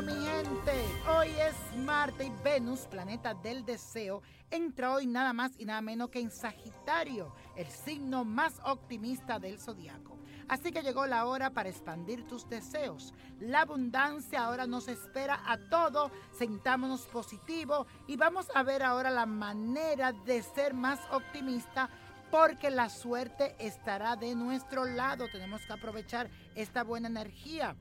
mi gente. Hoy es Marte y Venus, planeta del deseo, entra hoy nada más y nada menos que en Sagitario, el signo más optimista del zodiaco. Así que llegó la hora para expandir tus deseos. La abundancia ahora nos espera a todo. Sentámonos positivo y vamos a ver ahora la manera de ser más optimista porque la suerte estará de nuestro lado. Tenemos que aprovechar esta buena energía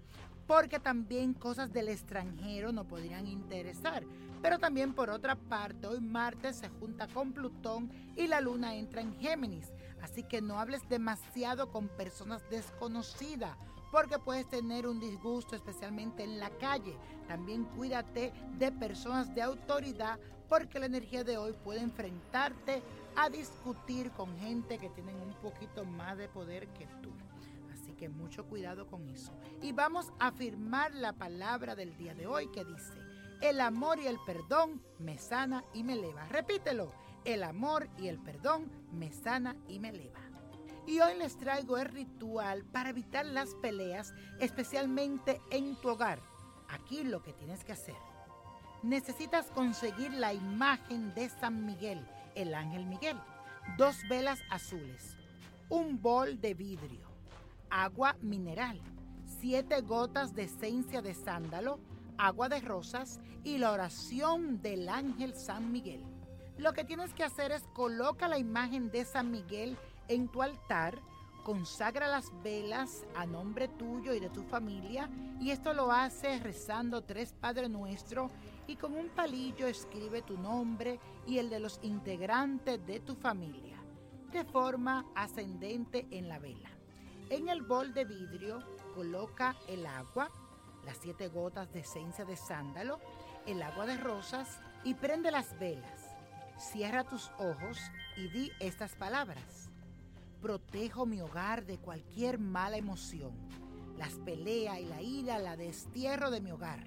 porque también cosas del extranjero nos podrían interesar. Pero también por otra parte, hoy Marte se junta con Plutón y la Luna entra en Géminis. Así que no hables demasiado con personas desconocidas porque puedes tener un disgusto especialmente en la calle. También cuídate de personas de autoridad porque la energía de hoy puede enfrentarte a discutir con gente que tienen un poquito más de poder que tú que mucho cuidado con eso. Y vamos a afirmar la palabra del día de hoy que dice, el amor y el perdón me sana y me eleva. Repítelo, el amor y el perdón me sana y me eleva. Y hoy les traigo el ritual para evitar las peleas, especialmente en tu hogar. Aquí lo que tienes que hacer. Necesitas conseguir la imagen de San Miguel, el ángel Miguel, dos velas azules, un bol de vidrio, agua mineral, siete gotas de esencia de sándalo, agua de rosas y la oración del ángel San Miguel. Lo que tienes que hacer es coloca la imagen de San Miguel en tu altar, consagra las velas a nombre tuyo y de tu familia y esto lo haces rezando tres Padre Nuestro y con un palillo escribe tu nombre y el de los integrantes de tu familia de forma ascendente en la vela. En el bol de vidrio coloca el agua, las siete gotas de esencia de sándalo, el agua de rosas y prende las velas. Cierra tus ojos y di estas palabras. Protejo mi hogar de cualquier mala emoción. Las pelea y la ira la destierro de mi hogar.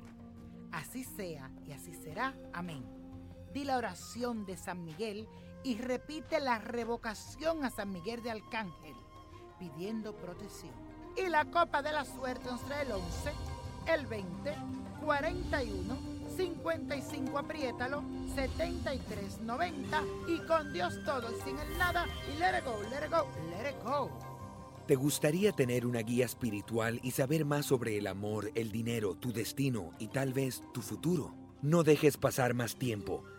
Así sea y así será. Amén. Di la oración de San Miguel y repite la revocación a San Miguel de Arcángel pidiendo protección. Y la copa de la suerte nos trae el 11, el 20, 41, 55, apriétalo, 73, 90 y con Dios todo y sin el nada y let it go, let it go, let it go. ¿Te gustaría tener una guía espiritual y saber más sobre el amor, el dinero, tu destino y tal vez tu futuro? No dejes pasar más tiempo.